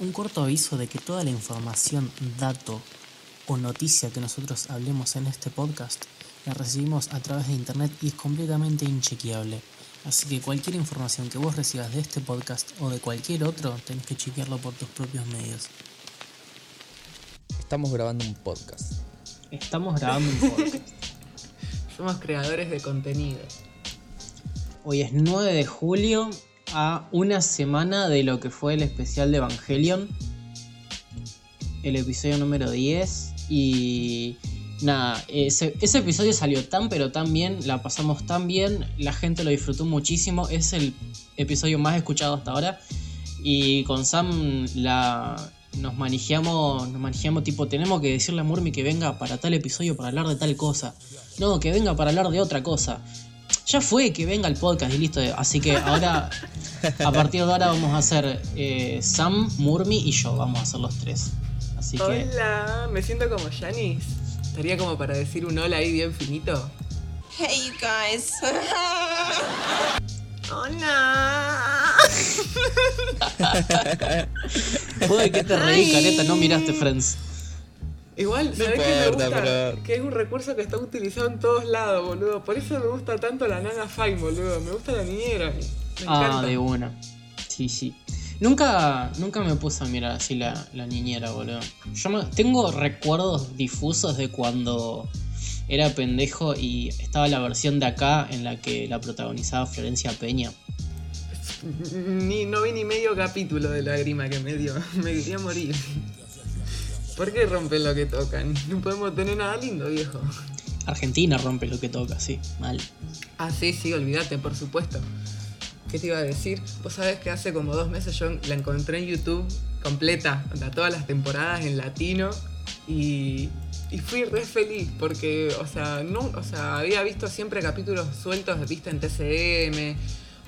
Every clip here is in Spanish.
Un corto aviso de que toda la información, dato o noticia que nosotros hablemos en este podcast la recibimos a través de internet y es completamente inchequeable. Así que cualquier información que vos recibas de este podcast o de cualquier otro, tenés que chequearlo por tus propios medios. Estamos grabando un podcast. Estamos grabando un podcast. Somos creadores de contenido. Hoy es 9 de julio, a una semana de lo que fue el especial de Evangelion, el episodio número 10. Y nada, ese, episodio salió tan pero tan bien, la pasamos tan bien, la gente lo disfrutó muchísimo, es el episodio más escuchado hasta ahora. Y con Sam la, nos manejamos, nos manejamos tipo, tenemos que decirle a Murmi que venga para tal episodio para hablar de tal cosa. No, que venga para hablar de otra cosa. Ya fue, que venga el podcast y listo. Así que ahora, a partir de ahora vamos a hacer eh, Sam, Murmi y yo. Vamos a hacer los tres. Así que... Hola, me siento como Janice. Estaría como para decir un hola ahí bien finito. Hey, you guys. Hola. Joder, que te reí, careta, no miraste Friends. Igual, No ¿sabés qué me gusta? pero- Que es un recurso que está utilizado en todos lados, boludo. Por eso me gusta tanto la nana Fine, boludo. Me gusta la niñera. Me Ah, encanta. de una. Sí, sí. Nunca, nunca me puse a mirar así la, la niñera, boludo. Yo me- tengo recuerdos difusos de cuando era pendejo y estaba la versión de acá en la que la protagonizaba Florencia Peña. Ni, no vi ni medio capítulo de la grima que me dio. Me quería morir. ¿Por qué rompen lo que tocan? No podemos tener nada lindo, viejo. Argentina rompe lo que toca, sí, mal. Ah, sí, sí, olvídate, por supuesto. ¿Qué te iba a decir? Vos sabés que hace como dos meses yo la encontré en YouTube completa, todas las temporadas en latino y, y fui re feliz porque, o sea, no, o sea, había visto siempre capítulos sueltos, viste, en TCM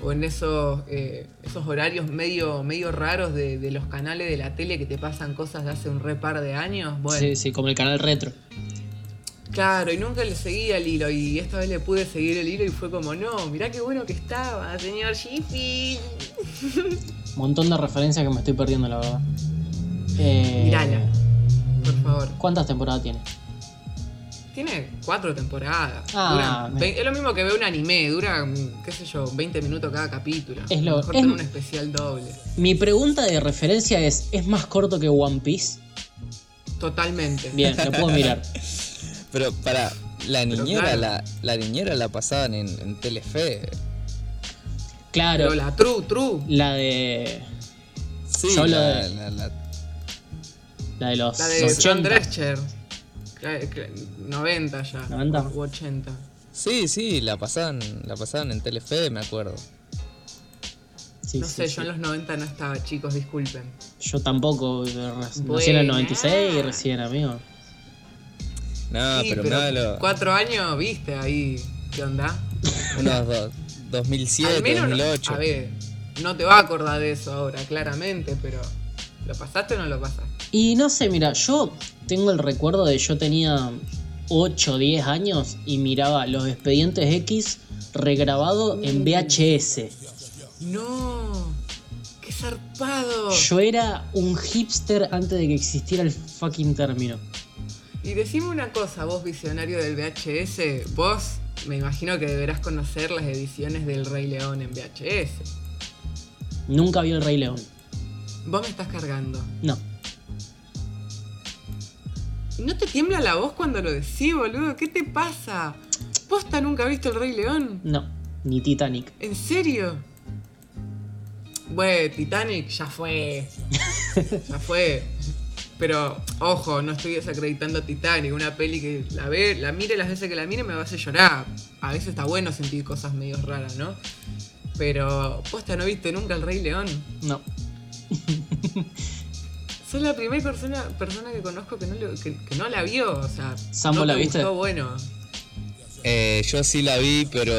o en esos, eh, esos horarios medio, medio raros de, de los canales de la tele que te pasan cosas de hace un re par de años. Bueno, Sí, sí, como el canal retro. Claro, y nunca le seguía el hilo y esta vez le pude seguir el hilo y fue como, no, mirá qué bueno que estaba, señor Sheffield. Montón de referencias que me estoy perdiendo, la verdad. Eh, Mirala, por favor. ¿Cuántas temporadas tiene? Tiene cuatro temporadas. Ah, ve- es lo mismo que ver un anime, dura, mm, qué sé yo, 20 minutos cada capítulo. Es lo- Mejor es- tener un especial doble. Mi pregunta de referencia es, ¿es más corto que One Piece? Totalmente. Bien, lo puedo mirar. Pero para la niñera, claro. la, la niñera la pasaban en, en Telefe. Claro, Pero la true, true. la de... Sí, la, de- la- la- La de los La de Fran 80. Drescher. Cla- cla- 90 ya. 90. U 80. sí, sí, la pasaban, la pasaban en Telefe, me acuerdo. Sí, no sí, sé, sí. yo en los 90 no estaba, chicos, disculpen. Yo tampoco, eh, nací en el 96 y recién, amigo. No, Sí, pero, mirá lo- cuatro años, viste, ahí, ¿qué onda? unos dos, 2007, Al menos, no- 2008. a ver, no te va a acordar de eso ahora, claramente, pero ¿lo pasaste o no lo pasaste? Y no sé, mira, yo tengo el recuerdo de yo tenía 8 o 10 años y miraba los expedientes X regrabado en VHS. No, qué zarpado. Yo era un hipster antes de que existiera el fucking término. Y decime una cosa, vos visionario del VHS, vos me imagino que deberás conocer las ediciones del Rey León en VHS. Nunca vi el Rey León. Vos me estás cargando. No. ¿Y no te tiembla la voz cuando lo decís, boludo? ¿Qué te pasa? ¿Posta nunca viste el Rey León? No. Ni Titanic. ¿En serio? Bueno, Titanic ya fue. ya fue. Pero, ojo, no estoy desacreditando Titanic, una peli que la ve, la mire las veces que la mire me va a hacer llorar. A veces está bueno sentir cosas medio raras, ¿no? Pero, posta, ¿no viste nunca el Rey León? No. Sos la primera persona, persona que conozco que no, lo- que, que no la vio, o sea, Sam, no ¿vos la te viste? gustó, bueno. Eh, yo sí la vi, pero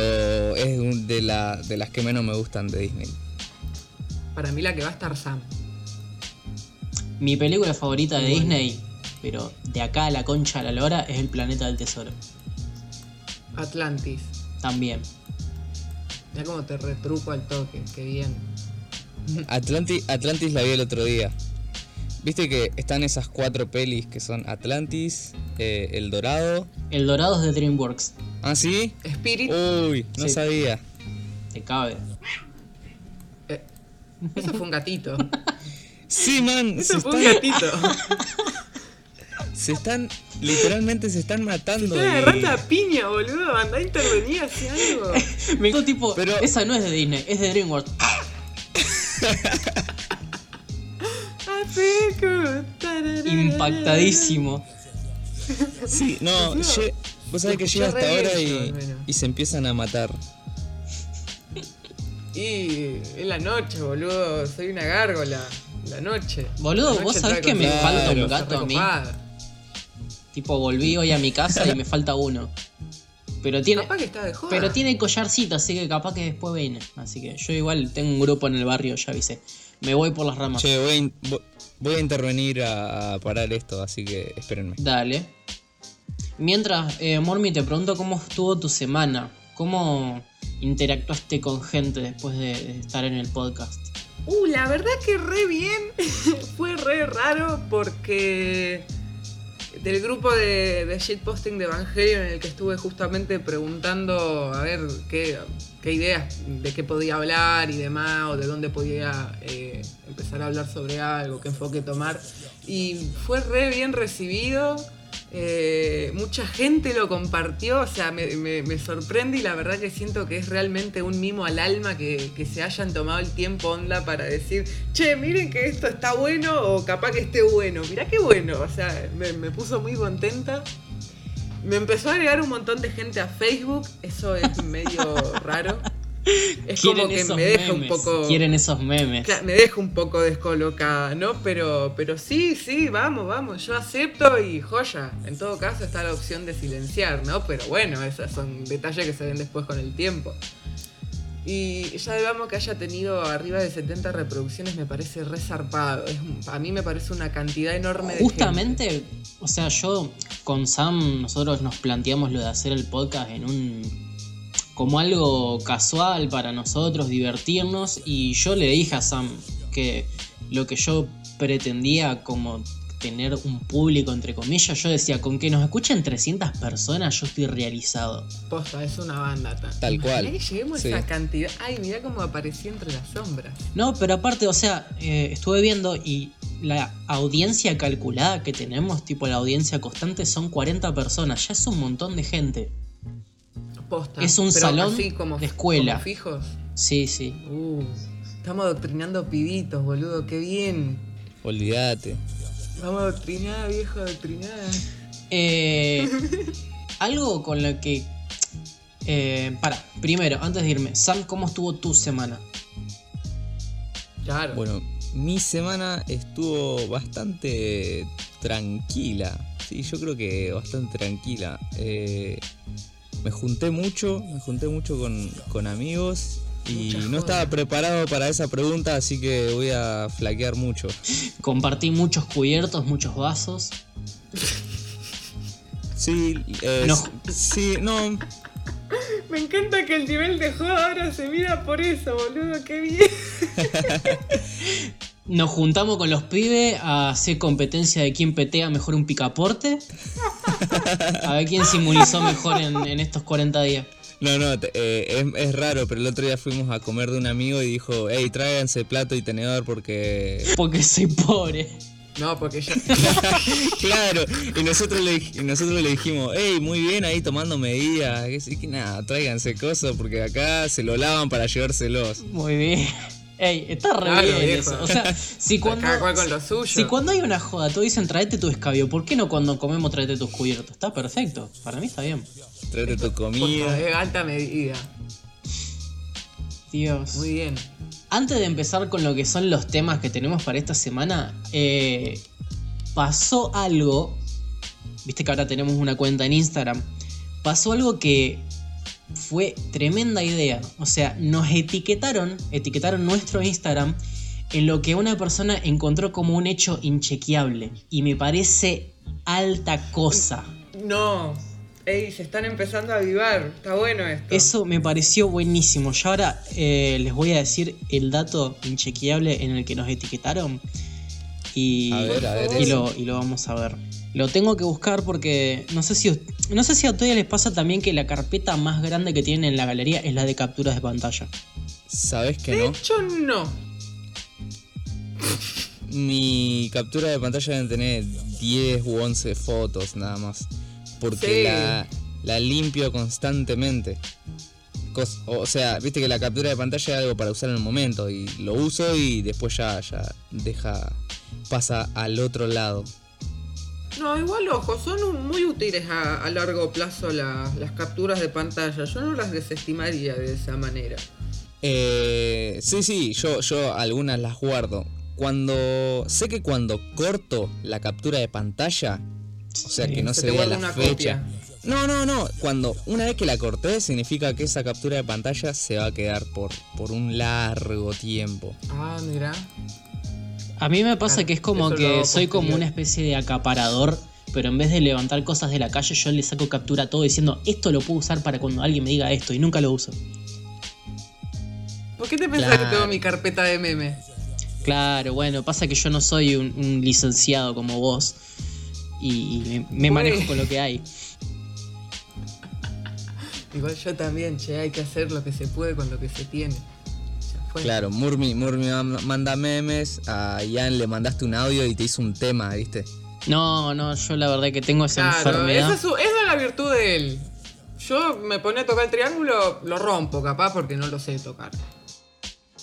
es de, la, de las que menos me gustan de Disney. Para mí la que va a estar Sam. Mi película favorita de Bueno. Disney, pero de acá a la concha a la lora, es El Planeta del Tesoro. Atlantis. También. Mira cómo te retruco al toque, qué bien. Atlantis, Atlantis la vi el otro día. Viste que están esas cuatro pelis que son Atlantis, eh, El Dorado. El Dorado es de DreamWorks. ¿Ah, sí? Spirit. Uy, no Sí. sabía. Te cabe. eh, eso fue un gatito. Sí, man, se Eso fue un están, gatito. se están, literalmente se están matando. Está y- agarrando a piña, boludo. Andá a intervenir, hace algo. Me dijo tipo, Pero- esa no es de Disney, es de DreamWorks. Impactadísimo. Sí, no, Boludo, lle- vos sabés que llega hasta ahora y, yo, se empiezan a matar. Y es la noche, boludo. Soy una gárgola. La noche. Boludo, La vos sabés que me falta un gato a mí. Tipo, volví hoy a mi casa y me falta uno. Pero tiene, Capaz que está de joda. pero tiene collarcito, así que capaz que después viene. Así que yo igual tengo un grupo en el barrio, ya avisé. Me voy por las ramas. Che, voy voy a intervenir a, a parar esto, así que espérenme. Dale. Mientras, eh, Mormi, te pregunto cómo estuvo tu semana. ¿Cómo interactuaste con gente después de, de estar en el podcast? Uh, la verdad que re bien. Fue re raro porque del grupo de, de shitposting de Evangelion en el que estuve justamente preguntando a ver qué, qué ideas de qué podía hablar y demás, o de dónde podía eh, empezar a hablar sobre algo, qué enfoque tomar. Y fue re bien recibido. Eh, mucha gente lo compartió, o sea, me, sorprende y la verdad que siento que es realmente un mimo al alma que, que se hayan tomado el tiempo onda para decir, che, miren que esto está bueno o capaz que esté bueno. Mirá qué bueno, o sea, me, me puso muy contenta. Me empezó a agregar un montón de gente a Facebook, eso es medio raro. Es como que me deja un poco... Quieren esos memes. Claro, me deja un poco descolocada, ¿no? Pero, pero sí, sí, vamos, vamos, yo acepto y joya. En todo caso está la opción de silenciar, ¿no? Pero bueno, esos son detalles que se ven después con el tiempo. Y ya digamos que haya tenido arriba de 70 reproducciones me parece resarpado. Es, a mí me parece una cantidad enorme de gente. Justamente, o sea, yo con Sam, nosotros nos planteamos lo de hacer el podcast en un. Como algo casual para nosotros, divertirnos. Y yo le dije a Sam que lo que yo pretendía como tener un público, entre comillas, yo decía, con que nos escuchen 300 personas, yo estoy realizado. Posta, es una banda. ta- Tal Imaginá cual. lleguemos Sí. a esa cantidad. Ay, mirá cómo apareció entre las sombras. No, pero aparte, o sea, eh, estuve viendo y la audiencia calculada que tenemos, tipo la audiencia constante, son 40 personas. Ya es un montón de gente. Posta. Es un Pero salón así como- de escuela. como fijos. Sí, sí. Uh, estamos adoctrinando pibitos, boludo, qué bien. Olvídate. Vamos a adoctrinar, viejo, adoctrinar. Eh, algo con lo que... Eh, para, primero, antes de irme, Sam, ¿cómo estuvo tu semana? Claro. Bueno, mi semana estuvo bastante tranquila. Sí, yo creo que bastante tranquila. Eh, me junté mucho, me junté mucho con, con amigos y no estaba preparado para esa pregunta, así que voy a flaquear mucho. Compartí muchos cubiertos, muchos vasos. Sí, eh, No. sí, no, Me encanta que el nivel de joda ahora se mida por eso, boludo, qué bien. Nos juntamos con los pibes a hacer competencia de quién petea mejor un picaporte. A ver quién se inmunizó mejor en, en estos 40 días. no, no, eh, es, es raro, pero el otro día fuimos a comer de un amigo y dijo, hey, tráiganse plato y tenedor porque Porque soy pobre. No, porque yo. claro, y nosotros le, y nosotros le dijimos, hey, muy bien ahí tomando medidas, que sí que nada, tráiganse cosas porque acá se lo lavan para llevárselos. Muy bien. Ey, está re Claro, bien viejo. eso. O sea, si cuando, Cada cual con lo suyo. si cuando hay una joda, todos dicen traete tu escabio, ¿por qué no cuando comemos traete tus cubiertos? Está perfecto. Para mí está bien. Tráete tu comida. de alta medida. Dios. Muy bien. Antes de empezar con lo que son los temas que tenemos para esta semana, eh, pasó algo. Viste que ahora tenemos una cuenta en Instagram. Pasó algo que fue tremenda idea. O sea, nos etiquetaron, etiquetaron nuestro Instagram en lo que una persona encontró como un hecho inchequeable. Y me parece alta cosa. No. Ey, se están empezando a avivar. Está bueno esto. Eso me pareció buenísimo. Yo ahora eh, les voy a decir el dato inchequeable en el que nos etiquetaron. Y, A ver, a ver y, lo, y lo vamos a ver. Lo tengo que buscar porque no sé si no sé si a ustedes les pasa también que la carpeta más grande que tienen en la galería es la de capturas de pantalla. ¿Sabes que De no? hecho, no. Mi captura de pantalla deben tener 10 u 11 fotos nada más. Porque Sí. la, la limpio constantemente. O sea, viste que la captura de pantalla es algo para usar en el momento. Y lo uso y después ya, ya deja. pasa al otro lado. No, igual ojo, son un- muy útiles a, a largo plazo la- las capturas de pantalla. Yo no las desestimaría de esa manera. Eh, sí, sí, yo, yo algunas las guardo. Cuando. Sé que cuando corto la captura de pantalla. O sea Sí. que no Se vea la una fecha. copia. No, no, no. Cuando una vez que la corté, significa que esa captura de pantalla se va a quedar por, por un largo tiempo. Ah, mira. A mí me pasa que es como que soy como una especie de acaparador, pero en vez de levantar cosas de la calle, yo le saco captura a todo diciendo, esto lo puedo usar para cuando alguien me diga esto, y nunca lo uso. ¿Por qué te pensás que tengo mi carpeta de memes? Claro, bueno, pasa que yo no soy un, un licenciado como vos, y, y me, me manejo con lo que hay. Igual yo también, che, hay que hacer lo que se puede con lo que se tiene. Claro, Murmi, Murmi manda memes, a Ian le mandaste un audio y te hizo un tema, ¿viste? No, no, yo la verdad que tengo esa Claro, enfermedad. esa es, su- esa es la virtud de él. Yo me ponía a tocar el triángulo, lo rompo capaz porque no lo sé tocar.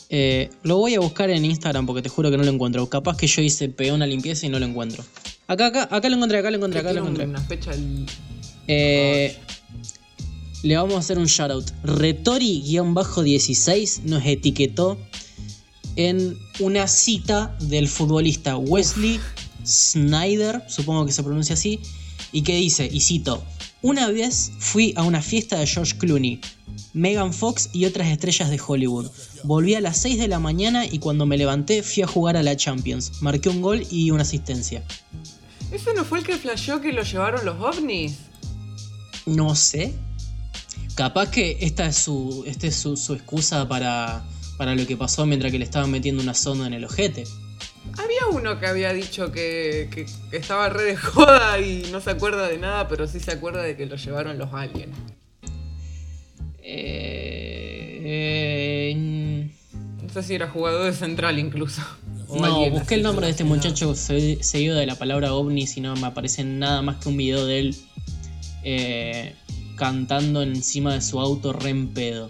Eh, lo voy a buscar en Instagram porque te juro que no lo encuentro. Capaz que yo hice, pegué una limpieza y no lo encuentro. Acá, acá, acá lo encontré, acá lo encontré, acá lo encontré. una fecha el- Eh, le vamos a hacer un shoutout. Retori-16 nos etiquetó en una cita del futbolista Wesley Snyder, supongo que se pronuncia así, y que dice, y cito, una vez fui a una fiesta de George Clooney, Megan Fox y otras estrellas de Hollywood. Volví a las 6 de la mañana y cuando me levanté fui a jugar a la Champions. Marqué un gol y una asistencia. ¿Ese no fue el que flasheó que lo llevaron los ovnis? No sé. Capaz que esta es su, esta es su, su excusa para, para lo que pasó mientras que le estaban metiendo una sonda en el ojete. Había uno que había dicho que, que- que estaba re de joda y no se acuerda de nada, pero sí se acuerda de que lo llevaron los aliens. Eh, eh, No sé si era jugador de central incluso. No, busqué el nombre de este muchacho se- seguido de la palabra ovni y no me aparece nada más que un video de él eh, cantando encima de su auto re en pedo.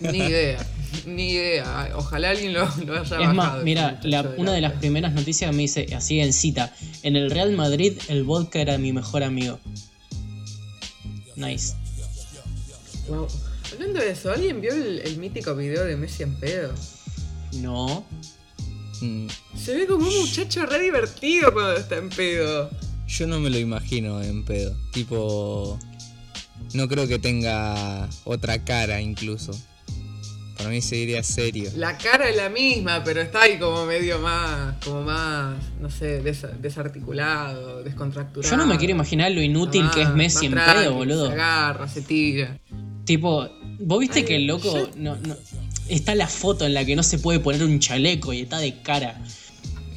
Ni idea, ni idea. Ojalá alguien lo, lo haya Es bajado, más, mira, muchacho la- de una de las la- primeras noticias me dice así en cita. En el Real Madrid el vodka era mi mejor amigo. Nice. Wow. Hablando de eso, ¿alguien vio el, el mítico video de Messi en pedo? No. Mm, Se ve como un muchacho re divertido cuando está en pedo. Yo no me lo imagino en pedo. Tipo. No creo que tenga otra cara incluso. Para mí seguiría serio. La cara es la misma, pero está ahí como medio más, como más, no sé, desa- desarticulado, descontracturado. Yo no me quiero imaginar lo inútil que es Messi en más pedo, tranqui, boludo. Se agarra, se tira. Tipo, vos viste Ay, que el loco yo- no, no- está la foto en la que no se puede poner un chaleco y está de cara.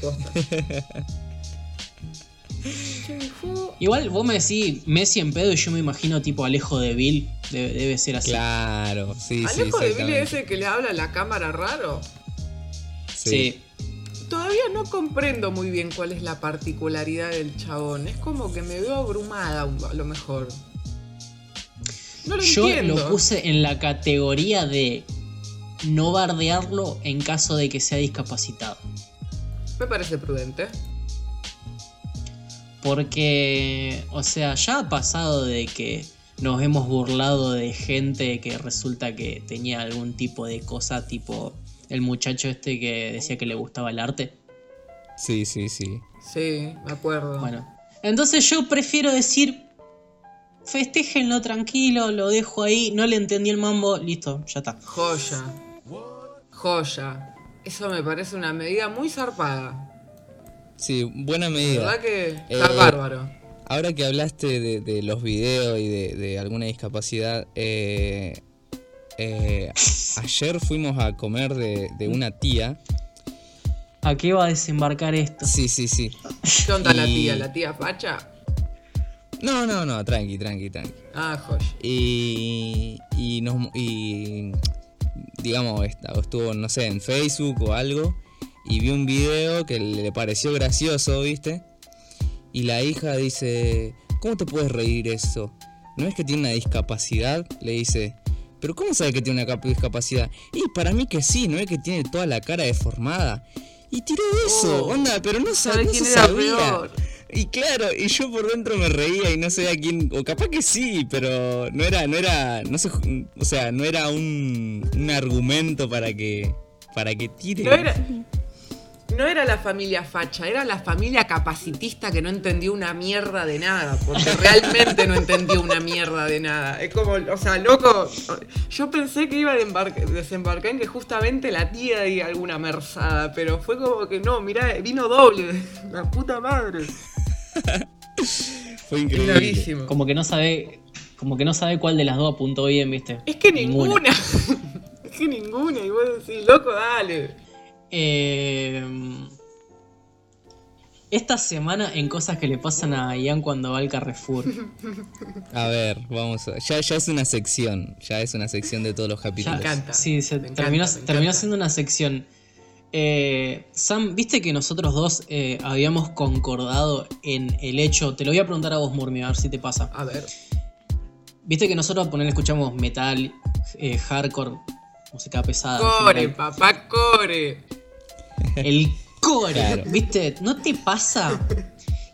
Igual vos me decís Messi en pedo y yo me imagino tipo Alejo de Bill. Debe, debe ser así. Claro, sí, sí. Alejo de Billy exactamente. ese que le habla a la cámara raro. Sí. Todavía no comprendo muy bien cuál es la particularidad del chabón. Es como que me veo abrumada a lo mejor. No lo Yo entiendo. lo puse en la categoría de no bardearlo en caso de que sea discapacitado. Me parece prudente. Porque, o sea, ya ha pasado de que nos hemos burlado de gente que resulta que tenía algún tipo de cosa, tipo el muchacho este que decía que le gustaba el arte. Sí, sí, sí. Sí, me acuerdo. Bueno, entonces yo prefiero decir, festéjenlo tranquilo, lo dejo ahí, no le entendí el mambo, listo, ya está. Joya. Joya. Eso me parece una medida muy zarpada. Sí, buena La medida. verdad que está Eh, bárbaro. Ahora que hablaste de, de los videos y de, de alguna discapacidad, eh, eh, ayer fuimos a comer de, de una tía a qué va a desembarcar esto. Sí, sí, sí. ¿Qué onda la tía? ¿La tía facha? No, no, no, tranqui, tranqui, tranqui. Ah, joya. Y, y, nos, y digamos, esta- estuvo, no sé, en Facebook o algo, y vi un video que le pareció gracioso, ¿viste? Y la hija dice, ¿cómo te puedes reír eso? ¿No es que tiene una discapacidad? Le dice, ¿pero cómo sabe que tiene una cap- discapacidad? Y para mí que sí, ¿no es que tiene toda la cara deformada? Y tiró eso, Oh, onda, pero no, ¿Sabe no quién se era sabía. peor? Y claro, y yo por dentro me reía y no sé a quién, o capaz que sí, pero no era, no era, no sé, o sea, no era un, un argumento para que, para que tire. No era, no era la familia facha, era la familia capacitista que no entendió una mierda de nada, porque realmente no entendió una mierda de nada. Es como, o sea, loco, yo pensé que iba a embarca- desembarcar en que justamente la tía diga alguna merzada, pero fue como que no, mirá, vino doble, la puta madre. Fue increíble. gravísimo. Como que no sabe. Como que no sabe cuál de las dos apuntó bien, ¿viste? Es que ninguna. es que ninguna, y vos decís, loco, dale. Eh, esta semana en cosas que le pasan a Ian cuando va al Carrefour. A ver, vamos a, ya, ya es una sección, ya es una sección de todos los Ya, capítulos. encanta. Sí, se Me encanta, terminó, encanta. terminó siendo una sección. Eh, Sam, ¿viste que nosotros dos eh, habíamos concordado en el hecho? Te lo voy a preguntar a vos, Murmi, a ver si te pasa. A ver. ¿Viste que nosotros poner escuchamos metal, eh, hardcore, música pesada? Core, papá, core. El core, Claro. ¿viste? ¿No te pasa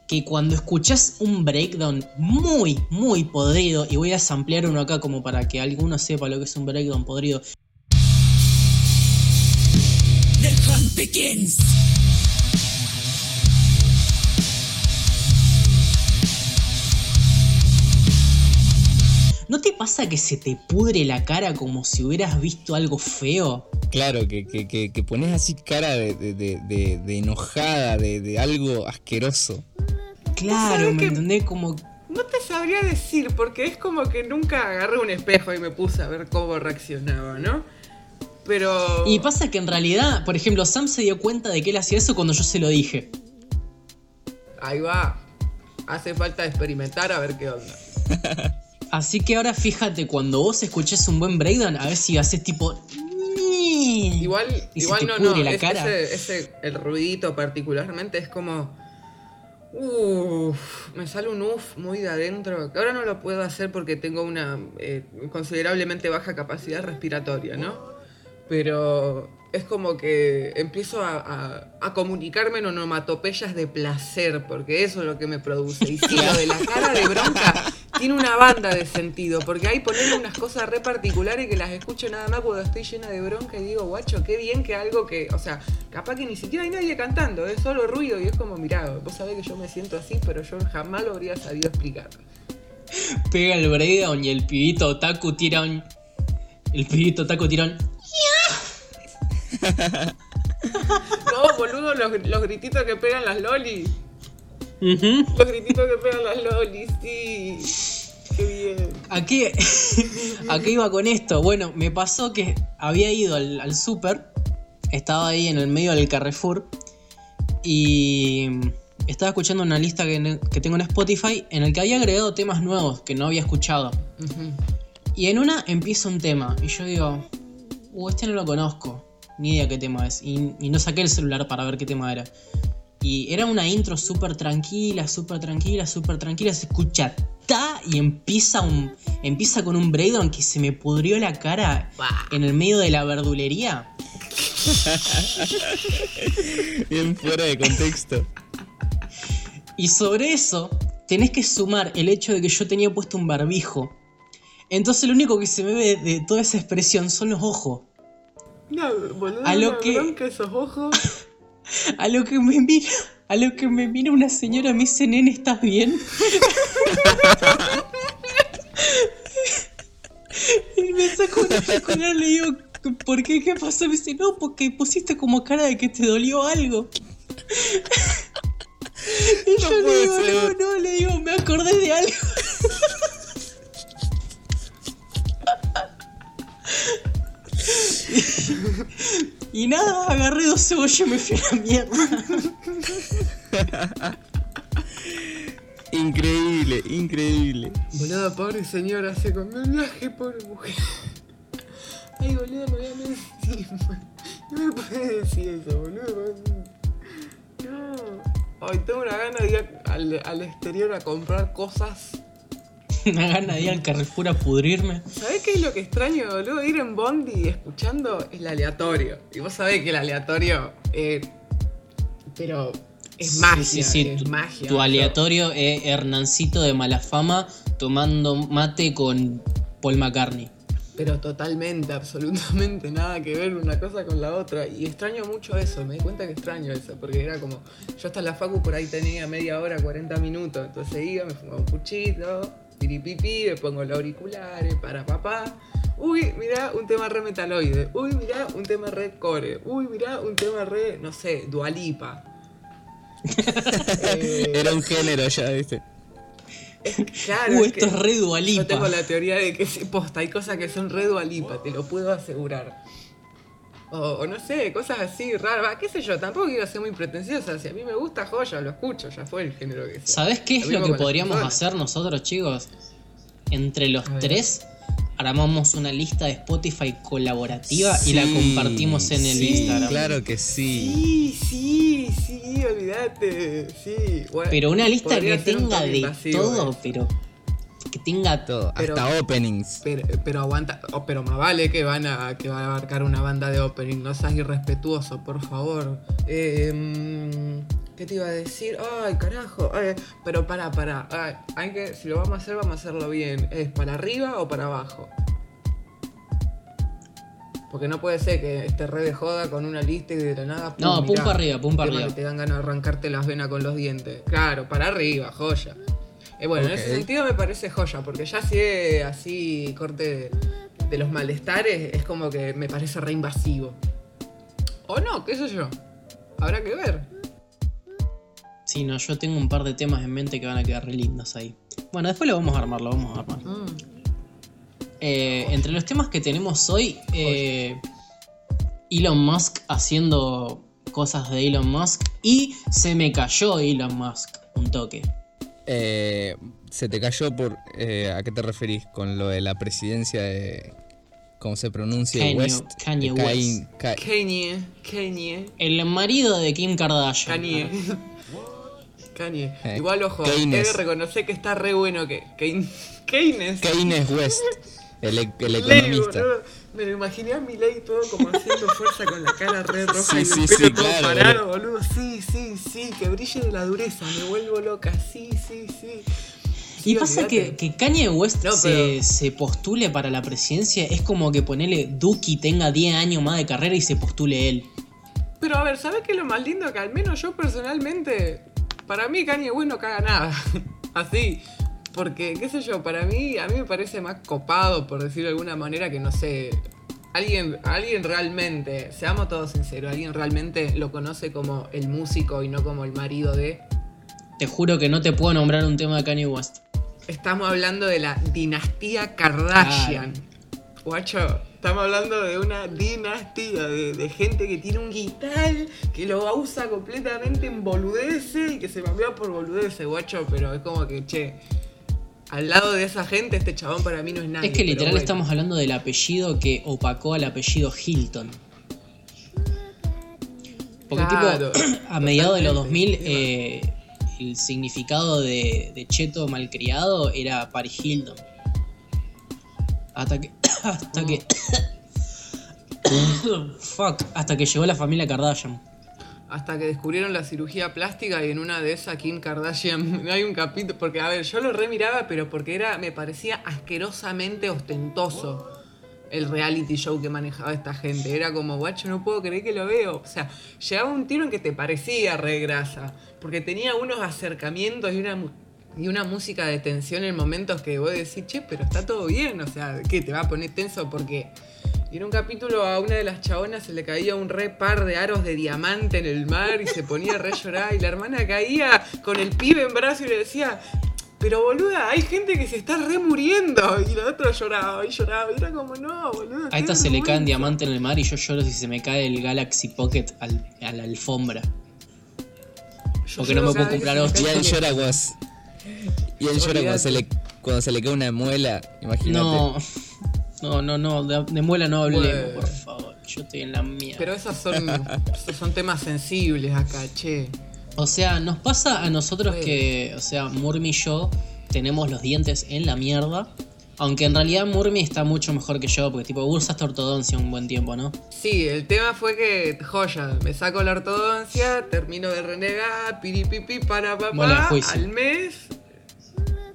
que cuando escuchas un breakdown muy, muy podrido, y voy a samplear uno acá como para que alguno sepa lo que es un breakdown podrido, The hunt begins. Pasa que se te pudre la cara como si hubieras visto algo feo? Claro, que, que, que, que pones así cara de, de, de, de- de enojada, de, de algo asqueroso. Claro, ¿me que- entendés? Como... No te sabría decir, porque es como que nunca agarré un espejo y me puse a ver cómo reaccionaba, ¿no? Pero. Y pasa que en realidad, por ejemplo, Sam se dio cuenta de que él hacía eso cuando yo se lo dije. Ahí va. Hace falta experimentar a ver qué onda. Así que ahora fíjate, cuando vos escuches un buen breakdown, a ver si haces tipo... Igual, Y se igual te no, no. la es- cara. Ese, ese- el ruidito particularmente es como. Uff, me sale un uff muy de adentro. Ahora no lo puedo hacer porque tengo una eh, considerablemente baja capacidad respiratoria, ¿no? Pero es como que empiezo a, a- a comunicarme en onomatopeyas de placer, porque eso es lo que me produce. Y sí, lo de la cara de bronca tiene una banda de sentido, porque ahí ponerle unas cosas re particulares que las escucho nada más cuando estoy llena de bronca y digo, guacho, qué bien que algo que, o sea, capaz que ni siquiera hay nadie cantando, es solo ruido y es como, mirá, vos sabés que yo me siento así, pero yo jamás lo habría sabido explicar. Pega el breakdown y el pibito otaku tira un... El pibito otaku tira un... No, boludo, los, los grititos que pegan las lolis. Ujú. Los grititos que pegan las lolis, sí. Qué bien. ¿A qué, ¿A qué iba con esto? Bueno, me pasó que había ido al, al súper, estaba ahí en el medio del Carrefour y estaba escuchando una lista que, que tengo en Spotify en el que había agregado temas nuevos que no había escuchado. Ujú. Y en una empieza un tema y yo digo, uh, este no lo conozco, ni idea qué tema es. Y, y no saqué el celular para ver qué tema era. Y era una intro súper tranquila, súper tranquila, súper tranquila. Se escucha ta y empieza, un, empieza con un breakdown que se me pudrió la cara en el medio de la verdulería. Bien fuera de contexto. Y sobre eso tenés que sumar el hecho de que yo tenía puesto un barbijo. Entonces lo único que se me ve de toda esa expresión son los ojos. No, boludo, A lo que- bronca esos ojos. A lo que me mira, a lo que me mira una señora me dice, nene, ¿estás bien? y me saco una circular, le digo, ¿por qué? ¿Qué pasó? Me dice, no, porque pusiste como cara de que te dolió algo. y yo le digo, ser. no, no, le digo, me acordé de algo. Y nada, agarré dos cebollas y me fui a la mierda. Increíble, increíble. Boludo, pobre señora, se comió un viaje, pobre mujer. Ay, boludo, me voy a decir. No me puedes decir eso, boludo. No. Ay, tengo una gana de ir al, al exterior a comprar cosas. Una gana de ir al Carrefour a pudrirme. ¿Sabés qué es lo que extraño, boludo? Ir en Bondi escuchando el aleatorio. Y vos sabés que el aleatorio. eh, pero. Es Sí, magia. sí, sí, es tu, magia. tu boludo. aleatorio es Hernancito de mala fama tomando mate con Paul McCartney. Pero totalmente, absolutamente nada que ver una cosa con la otra. Y extraño mucho eso, me di cuenta que extraño eso, porque era como, yo hasta la facu por ahí tenía media hora, 40 minutos, entonces iba, me fumaba un puchito, piripipi, me pongo los auriculares, para papá. Uy, mirá, un tema re metaloide. Uy, mirá, un tema re core. Uy, mirá, un tema re, no sé, dualipa. Eh, Era un género ya, ¿viste? claro, Uh, es esto que- es re Dualipa. Yo tengo la teoría de que posta, hay cosas que son re dualipa, te lo puedo asegurar. O, o no sé, cosas así raras, va, qué sé yo, tampoco quiero ser muy pretenciosa. Si a mí me gusta joya, lo escucho, ya fue el género que sea. ¿Sabés qué es Lo que podríamos personas. hacer nosotros, chicos? Entre los tres armamos una lista de Spotify colaborativa y la compartimos en el sí, Instagram. Claro que sí. Sí, sí, sí, olvídate, sí. Bueno, Pero una lista que un tenga de todo, eh. pero que tenga Todo, Pero- hasta openings. Pero, pero aguanta, oh, pero más vale que van a que van a abarcar una banda de opening, no seas irrespetuoso, por favor. Eh, mm, ¿Qué te iba a decir? Ay, carajo. ay, pero para, para. ay, hay que, si lo vamos a hacer, vamos a hacerlo bien. ¿Es para arriba o para abajo? Porque no puede ser que esté re de joda con una lista y de la nada. No, pum mirá, pa' arriba, pum pa' tema arriba. que te dan ganas de arrancarte las venas con los dientes. Claro, para arriba, joya. Eh, bueno, en ese sentido me parece joya, porque ya si es así corte de, de los malestares, es como que me parece re invasivo. O no, qué sé yo. Habrá que ver. Sí, no, yo tengo un par de temas en mente que van a quedar re lindos ahí. Bueno, después lo vamos a armar, lo vamos a armar. Mm. Eh, entre los temas que tenemos hoy, eh, Elon Musk haciendo cosas de Elon Musk y se me cayó Elon Musk un toque. Eh, se te cayó por. eh, ¿A qué te referís? Con lo de la presidencia de. ¿Cómo se pronuncia? Kanye- West. Kanye West. Ka- Kanye, Kanye, El marido de Kim Kardashian. Kanye. Kanye. Eh, Igual, ojo, he Keynes. de reconocer que está re bueno que. Keynes. Keynes. West. El, e- el economista. Me lo imaginé a mi ley todo como haciendo fuerza con la cara re roja Sí, y el sí, pelo sí, todo claro, parado, boludo. Sí, sí, sí, que brille de la dureza, me vuelvo loca, sí, sí, sí. Y pasa que, que Kanye West No, se, pero- se postule para la presidencia. Es como que ponele Duki tenga 10 años más de carrera y se postule él. Pero a ver, ¿sabes qué es lo más lindo? Que al menos yo personalmente, para mí Kanye West no caga nada. Así. Porque, qué sé yo, para mí, a mí me parece más copado, por decirlo de alguna manera, que no sé. Alguien, alguien realmente, seamos todos sinceros, alguien realmente lo conoce como el músico y no como el marido de. Te juro que no te puedo nombrar un tema de Kanye West. Estamos hablando de la dinastía Kardashian. Guacho, estamos hablando de una dinastía de, de gente que tiene un guitar, que lo usa completamente en boludeces y que se mambea por boludeces, guacho, pero es como que, che, al lado de esa gente, este chabón para mí no es nadie. es que literal bueno. estamos hablando del apellido que opacó al apellido Hilton. Porque Claro, tipo, a mediados de los totalmente, 2000, eh, el significado de, de cheto malcriado era Paris Hilton. Hasta que... Hasta que... Fuck, hasta que llegó la familia Kardashian. Hasta que descubrieron la cirugía plástica y en una de esas Kim Kardashian hay un capítulo, porque a ver, yo lo remiraba, pero porque era, me parecía asquerosamente ostentoso el reality show que manejaba esta gente. Era como, guacho, no puedo creer que lo veo. O sea, llegaba un tiro en que te parecía re grasa, porque tenía unos acercamientos y una, y una música de tensión en momentos que vos decís, che, pero está todo bien, o sea, ¿qué te va a poner tenso? Porque y en un capítulo a una de las chabonas se le caía un re par de aros de diamante en el mar y se ponía a re llorar y la hermana caía con el pibe en brazo y le decía, Pero boluda, hay gente que se está remuriendo. Y la otra lloraba y lloraba. Y era como, no, boluda. A esta se le caen vergüenza". diamante en el mar y yo lloro si se me cae el Galaxy Pocket al- a la alfombra. Yo porque no me puedo comprar otro. Y él llora y él llora cuando se, le, cuando se le cae una muela, imagínate. No, no, no, no, de, de muela no hablemos, Bueno. por favor. Yo estoy en la mierda. Pero esos son, esos son temas sensibles acá, che. O sea, nos pasa a nosotros Bueno. que, o sea, Murmi y yo tenemos los dientes en la mierda. Aunque en realidad Murmi está mucho mejor que yo, porque tipo, usaste ortodoncia un buen tiempo, ¿no? Sí, el tema fue que, joya, me saco la ortodoncia, termino de renegar, piripipi, para papá, al mes...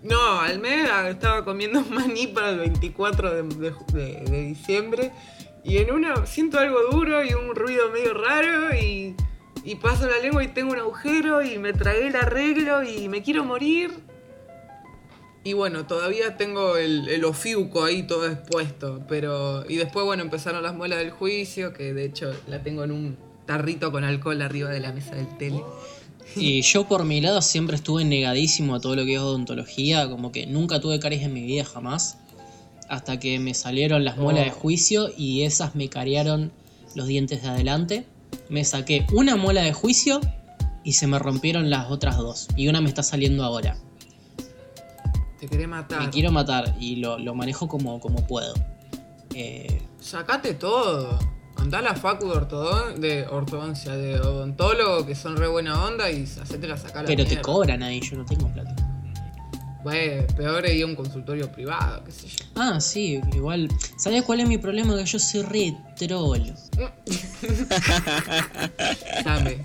No, al mes ah, estaba comiendo maní para el 24 de, de- de- de diciembre y en una siento algo duro y un ruido medio raro y, y paso la lengua y tengo un agujero y me tragué el arreglo y me quiero morir. Y bueno, todavía tengo el, el ofiuco ahí todo expuesto, pero... Y después, bueno, empezaron las muelas del juicio, que de hecho la tengo en un tarrito con alcohol arriba de la mesa del tele. Y yo por mi lado siempre estuve negadísimo a todo lo que es odontología, como que nunca tuve caries en mi vida jamás, hasta que me salieron las muelas de Oh. juicio y esas me carearon los dientes de adelante. Me saqué una muela de juicio y se me rompieron las otras dos. Y una me está saliendo ahora. Te querés matar. Me quiero matar y lo, lo manejo como, como puedo. Eh, Sacate todo. Andá a la facu de, ortodon- de ortodoncia, de odontólogo, que son re buena onda, y hacete la sacar pero te cobran ahí, yo no tengo plata. Bueno, peor ir a un consultorio privado, qué sé yo. Ah, sí, igual. ¿Sabes cuál es mi problema? Que yo soy re trolo. Dame.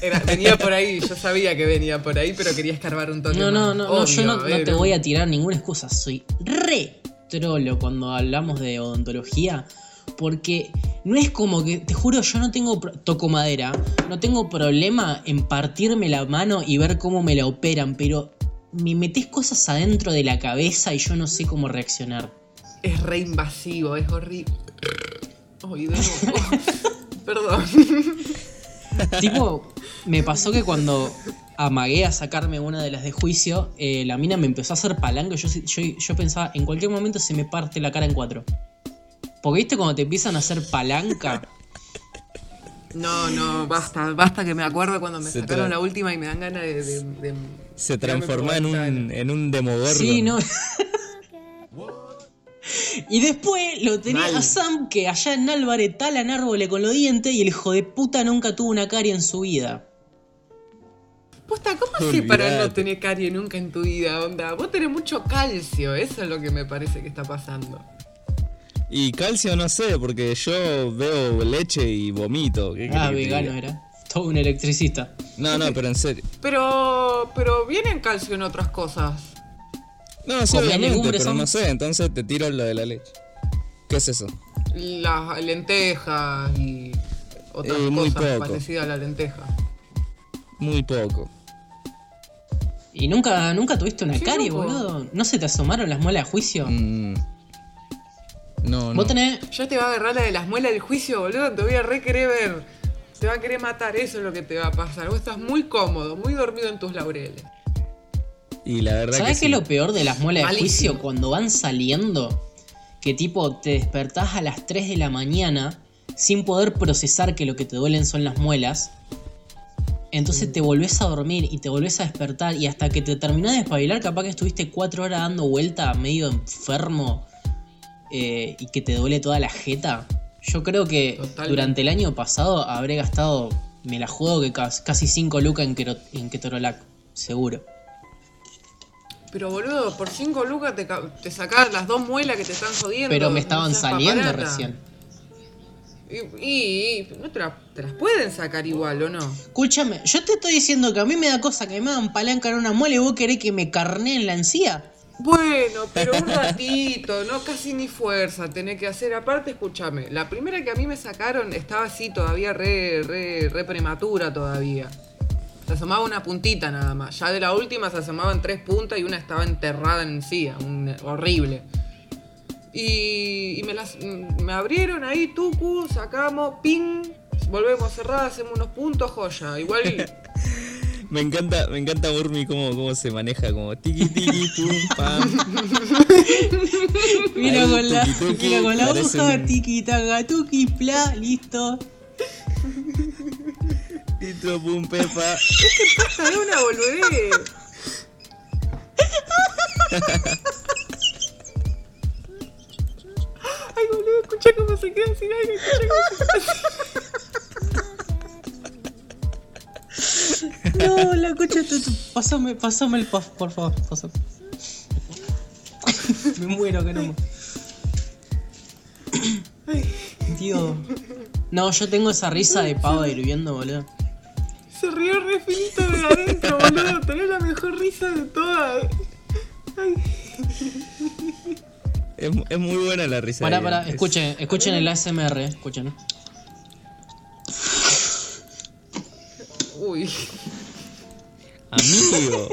Era- venía por ahí, yo sabía que venía por ahí, pero quería escarbar un toque No, no, no, no, yo no, no te voy a tirar ninguna excusa. Soy re trolo cuando hablamos de odontología. Porque no es como que, te juro, yo no tengo, toco madera, no tengo problema en partirme la mano y ver cómo me la operan, pero me metes cosas adentro de la cabeza y yo no sé cómo reaccionar. Es re invasivo, es horrible. Ay, de nuevo. Perdón. tipo, me pasó que cuando amagué a sacarme una de las de juicio, eh, la mina me empezó a hacer palanca. Yo, yo, yo pensaba, en cualquier momento se me parte la cara en cuatro. Porque viste cuando te empiezan a hacer palanca. No, no, basta, basta que me acuerdo cuando me Se sacaron la última y me dan ganas de. de- de- Se transformó en un, en un demogorgon. Sí, no. y después lo tenía Mal. a Sam que allá en Álvarez talan árboles con los dientes y el hijo de puta nunca tuvo una carie en su vida. Posta, ¿cómo así para no tener carie nunca en tu vida? Onda, vos tenés mucho calcio, eso es lo que me parece que está pasando. Y calcio no sé, porque yo veo leche y vomito. ¿Qué Ah, vegano era. Todo un electricista. No, no, pero en serio. Pero. Pero vienen calcio en otras cosas. No, sí, ¿Comés obviamente, pero no sé, entonces te tiro lo de la leche. ¿Qué es eso? Las lentejas y otras Eh, muy cosas poco. parecidas a la lenteja. Muy poco. ¿Y nunca, nunca tuviste una Sí, carie, boludo? ¿No se te asomaron las muelas de juicio? Mm. No, no. Vos tenés. Ya te va a agarrar la de las muelas del juicio, boludo. Te voy a re querer ver. Te va a querer matar, eso es lo que te va a pasar. Vos estás muy cómodo, muy dormido en tus laureles. Y la verdad ¿Sabes que qué es sí. lo peor de las muelas de Malísimo. juicio? Cuando van saliendo, que tipo te despertás a las 3 de la mañana sin poder procesar que lo que te duelen son las muelas. Entonces te volvés a dormir y te volvés a despertar y hasta que te terminás de espabilar, capaz que estuviste 4 horas dando vuelta medio enfermo eh, y que te duele toda la jeta. Yo creo que Totalmente. durante el año pasado habré gastado, me la juego que cas- casi 5 lucas en, quero- en Ketorolac, seguro. Pero boludo, por 5 lucas te, te sacás las dos muelas que te están jodiendo. Pero me estaban saliendo paparata. recién. Y, y- y no te, la- te las pueden sacar igual, ¿o no? Escúchame, yo te estoy diciendo que a mí me da cosa que me dan palanca en una muela y vos querés que me carneen la encía. Bueno, pero un ratito, no casi ni fuerza tenés que hacer. Aparte, escúchame, la primera que a mí me sacaron estaba así todavía re, re, re prematura todavía. Se asomaba una puntita nada más. Ya de la última se asomaban tres puntas y una estaba enterrada en encía. un- horrible. Y, y me las me abrieron ahí, tucu, sacamos, ping, volvemos a cerrar, hacemos unos puntos, joya. Igual Me encanta, me encanta Urmi cómo, cómo se maneja, como tiki tiki, pum, pam. Mira Ahí, con la, tuki, tuki, mira con la parece hoja, un- tiki tuki, pla, listo. Tito, pum, pepa. Ay, una boludez. Ay, boludo, escucha cómo se queda sin aire, escucha cómo se queda No, la tu- pásame, pásame el puff, por favor, pásame. Me muero que no me. Tío. No, yo tengo esa risa de pava hirviendo, boludo. Se rió re finito de adentro, boludo. Tenés la mejor risa de todas. Ay, Es, es muy buena la risa. Pará, de pará, escuchen, escuchen el ASMR, escuchen. Uy. Amigo.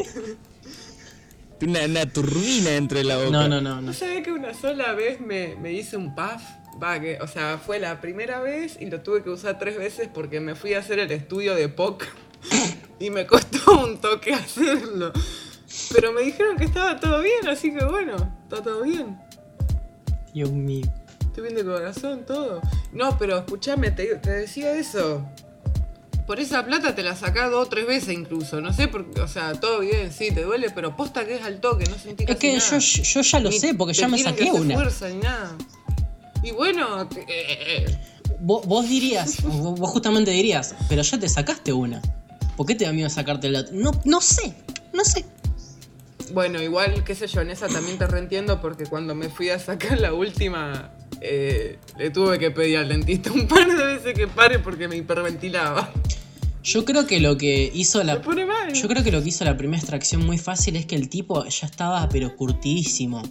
Tiene Una, una turbina entre la boca. No, no, no, no. ¿Sabes que una sola vez me, me hice un puff? Va, que, o sea, fue la primera vez y lo tuve que usar tres veces porque me fui a hacer el estudio de POC y me costó un toque hacerlo. Pero me dijeron que estaba todo bien, así que bueno, está todo bien. Dios mío. Estoy bien de corazón, todo. No, pero escúchame, te, te decía eso. Por esa plata te la sacás dos o tres veces incluso. No sé, porque, o sea, todo bien, sí, te duele, pero posta que es al toque, no sentí Es que nada. yo, yo ya lo Ni sé, porque ya me saqué una. fuerza ni nada. Y bueno, te- eh, eh, Vos, vos dirías, vos, justamente dirías, pero ya te sacaste una. ¿Por qué te da miedo sacarte la? No, no sé, no sé. bueno, igual, qué sé yo, en esa también te reentiendo porque cuando me fui a sacar la última, eh, le tuve que pedir al dentista un par de veces que pare porque me hiperventilaba. Yo creo que lo que hizo la. Yo creo que lo que hizo la primera extracción muy fácil es que el tipo ya estaba pero curtidísimo.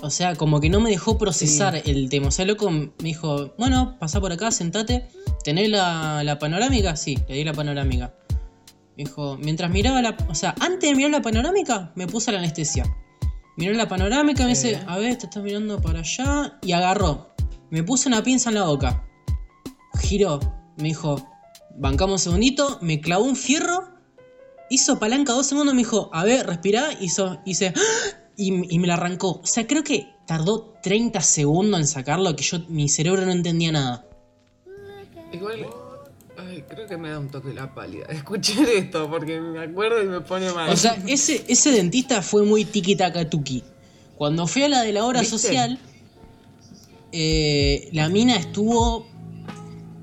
O sea, como que no me dejó procesar el tema. O sea, loco me dijo, bueno, pasá por acá, sentate. ¿Tenés la, la panorámica? Sí, le di la panorámica. Me dijo, mientras miraba la... O sea, antes de mirar la panorámica, me puse la anestesia. Miró la panorámica, me dice, a ver, te estás mirando para allá. Y agarró. Me puse una pinza en la boca. Giró. Me dijo, bancamos un segundito. Me clavó un fierro. Hizo palanca dos segundos. Me dijo, a ver, respirá. Hizo, hice... ¡ah! Y, y me la arrancó. O sea, creo que tardó 30 segundos en sacarlo. Que yo, mi cerebro no entendía nada. Igual, ay, creo que me da un toque la pálida. Escuchar esto porque me acuerdo y me pone mal. O sea, ese, ese dentista fue muy tiki tuki. Cuando fui a la de la obra ¿Viste? social, eh, la mina estuvo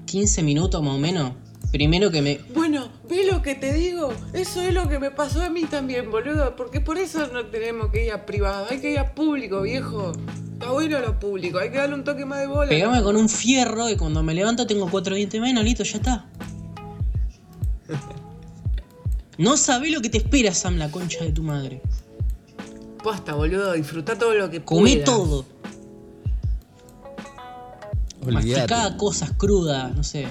15 minutos más o menos. Primero que me. Bueno, ¿ves lo que te digo? Eso es lo que me pasó a mí también, boludo. Porque por eso no tenemos que ir a privado, hay que ir a público, viejo. Está bueno lo público, hay que darle un toque más de bola. Pegame con un fierro y cuando me levanto tengo cuatro dientes menos, listo, ya está. No sabés lo que te espera, Sam, la concha de tu madre. Posta, boludo, disfruta todo lo que Comé puedas. todo. Masticá cosas crudas, no sé.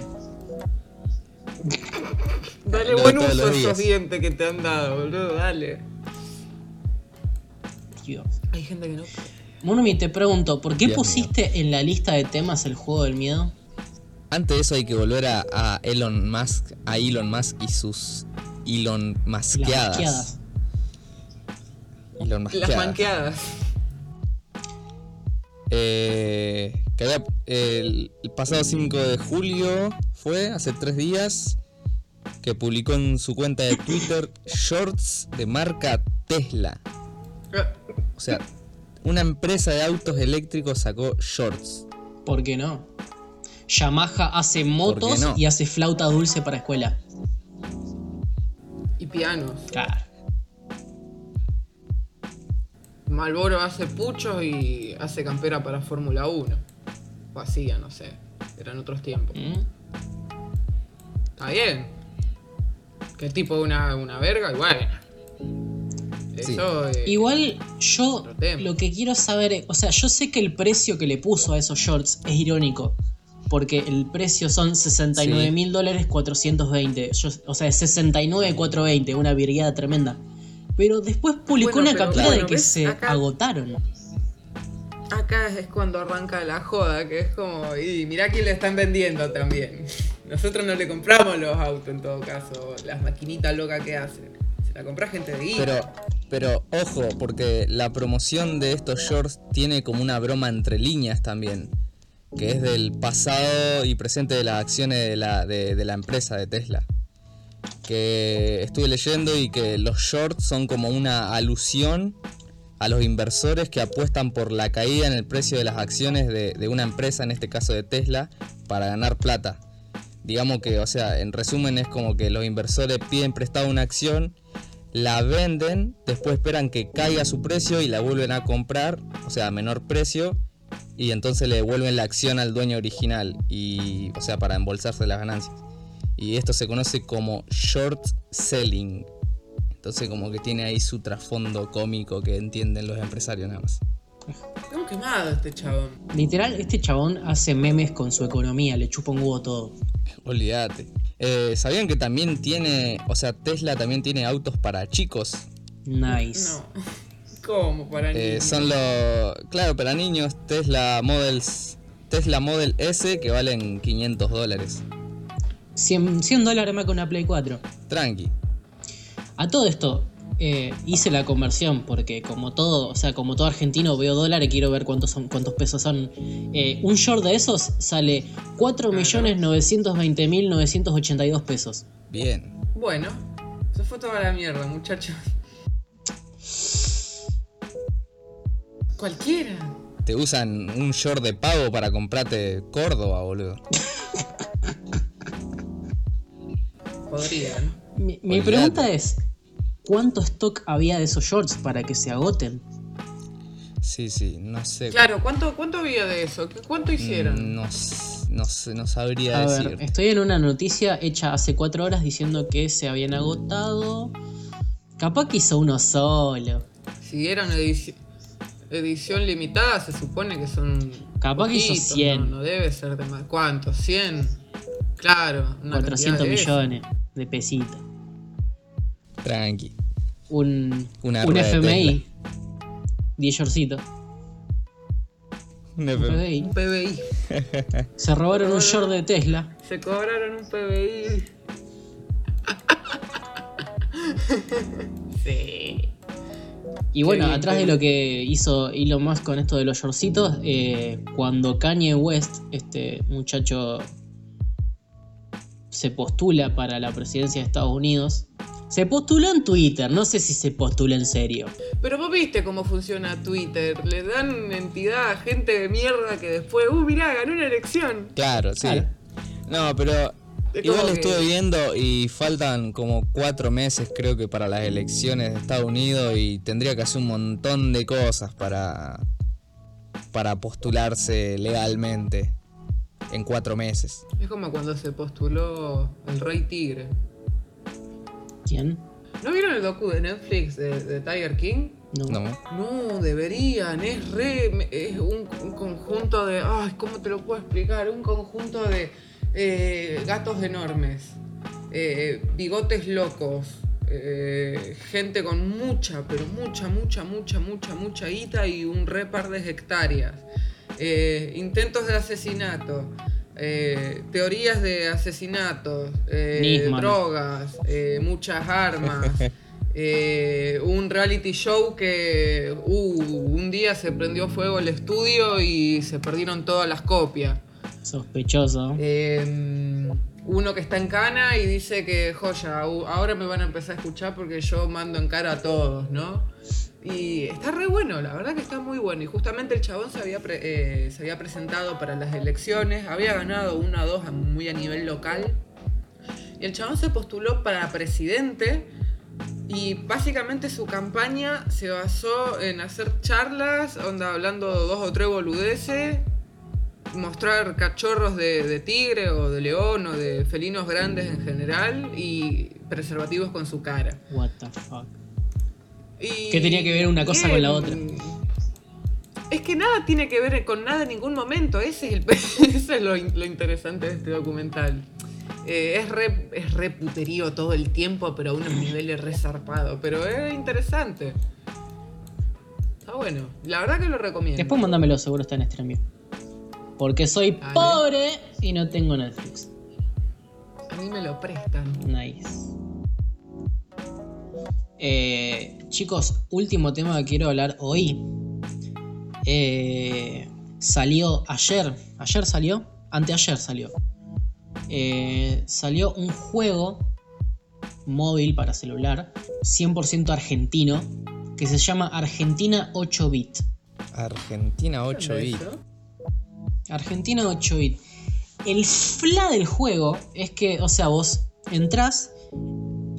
Dale Lo buen uso a esos dientes que te han dado, boludo, dale. Dios. Hay gente que no. Monumi, te pregunto, ¿por qué Dios mío. pusiste en la lista de temas el juego del miedo? Antes de eso hay que volver a, a Elon Musk, a Elon Musk y sus Elon Las Masqueadas. masqueadas. Elon Las Masqueadas. manqueadas. Eh, que había- el, el pasado 5 de julio fue, hace tres días, que publicó en su cuenta de Twitter shorts de marca Tesla. O sea, una empresa de autos eléctricos sacó shorts. ¿Por qué no? Yamaha hace motos no? y hace flauta dulce para escuela. Y pianos. Claro. Malboro hace puchos y hace campera para Fórmula 1. O hacía, no sé. Eran otros tiempos. ¿Mm? Está bien. Que tipo una, una verga, y bueno. Sí. Eso eh, Igual yo lo que quiero saber, es- o sea, yo sé que el precio que le puso a esos shorts es irónico. Porque el precio son 69 mil dólares 420. Yo- o sea, es 69 420, una virgueada tremenda. Pero después publicó Bueno, una pero captura bueno, de que ¿ves? se Acá- agotaron. Acá es cuando arranca la joda, que es como, y mirá quién le están vendiendo también. Nosotros no le compramos los autos en todo caso, las maquinitas locas que hacen. La gente de guita. Pero, pero ojo, porque la promoción de estos shorts tiene como una broma entre líneas también. Que es del pasado y presente de las acciones de la, de, la empresa de Tesla. Que estuve leyendo y que los shorts son como una alusión a los inversores que apuestan por la caída en el precio de las acciones de una empresa, en este caso de Tesla, para ganar plata. Digamos que, o sea, en resumen es como que los inversores piden prestado una acción, la venden, después esperan que caiga su precio y la vuelven a comprar, o sea, a menor precio, y entonces le devuelven la acción al dueño original, y, o sea, para embolsarse las ganancias. Y esto se conoce como short selling. Entonces como que tiene ahí su trasfondo cómico que entienden los empresarios nada más. Tengo quemado este chabón. Literal, este chabón hace memes con su economía, le chupa un huevo todo. Olvídate. Eh, ¿Sabían que también tiene, o sea, Tesla también tiene autos para chicos? Nice. No. ¿Cómo para Eh, niños? son los, claro, para niños, Tesla Models, Tesla Model S que valen 500 dólares. 100, 100 dólares más que una Play 4. Tranqui. A todo esto, eh, hice la conversión porque como todo, o sea, como todo argentino veo dólares y quiero ver cuántos son, cuántos pesos son. Eh, un short de esos sale 4.920.982 pesos. Bien. Bueno, se fue toda la mierda, muchachos. Cualquiera. Te usan un short de pago para comprarte Córdoba, boludo. Podrían. Mi, mi pregunta es, ¿cuánto stock había de esos shorts para que se agoten? Sí, sí, no sé. Claro, ¿cuánto, cuánto había de eso? ¿Qué- ¿Cuánto hicieron? Mm, No, no sé, no sabría A decir. ver, estoy en una noticia hecha hace 4 horas diciendo que se habían agotado. Capaz que hizo uno solo. Si era una edici- edición limitada, se supone que son. Capaz que hizo poquitos, 100. No, no debe ser de más. ¿Cuántos? ¿100? Claro, una 400 cantidad de eso. millones de pesitos. Tranqui. Un, Una un FMI. 10 shortcitos. Un. PBI. Un PBI. Se robaron un short de Tesla. Se cobraron un PBI. sí. Y bueno, bien, atrás de lo que hizo Elon Musk con esto de los shortcitos, eh, cuando Kanye West, este muchacho, se postula para la presidencia de Estados Unidos, se postuló en Twitter, no sé si se postula en serio. Pero vos viste cómo funciona Twitter. Le dan entidad a gente de mierda que después, uh, mirá, ganó una elección. Claro, sí. Claro. No, pero Es igual lo estuve viendo y faltan como cuatro meses creo que para las elecciones de Estados Unidos y tendría que hacer un montón de cosas para, para postularse legalmente en cuatro meses. Es como cuando se postuló el Rey Tigre. ¿Quién? ¿No vieron el docu de Netflix de, de Tiger King? No. No. No, deberían, es re, es un, un conjunto de, ay, ¿cómo te lo puedo explicar? Un conjunto de eh, gatos enormes, eh, bigotes locos, eh, gente con mucha, pero mucha, mucha, mucha, mucha, mucha guita y un re par de hectáreas, eh, intentos de asesinato. Eh, teorías de asesinatos, eh, drogas, eh, muchas armas, eh, un reality show que uh, un día se prendió fuego el estudio y se perdieron todas las copias. Sospechoso. Eh, uno que está en cana y dice que, joya, ahora me van a empezar a escuchar porque yo mando en cara a todos, ¿no? Y está re bueno, la verdad que está muy bueno. Y justamente el chabón se había, eh, se había presentado para las elecciones, había ganado una o dos muy a nivel local. Y el chabón se postuló para presidente y básicamente su campaña se basó en hacer charlas, onda hablando dos o tres boludeces, mostrar cachorros de tigre o de león o de felinos grandes en general y preservativos con su cara. What the fuck. Y- ¿Qué tenía que ver una cosa con la otra? Es que nada tiene que ver con nada en ningún momento. Ese es, el, eso es lo, in- lo interesante de este documental. Eh, es, re, es re puterío todo el tiempo, pero a unos niveles re zarpado. Pero es interesante. Está bueno. La verdad que lo recomiendo. Después mándamelo, seguro está en Streamio. Porque soy Dale. pobre y no tengo Netflix. mí me lo prestan. Nice. Eh, chicos, último tema que quiero hablar hoy. Eh, salió ayer. ¿Ayer salió? Anteayer salió. Eh, salió un juego móvil para celular 100% argentino que se llama Argentina 8 bit. Argentina 8 ¿Qué onda bit. eso? Argentina 8 bit. El fla del juego es que, o sea, vos entrás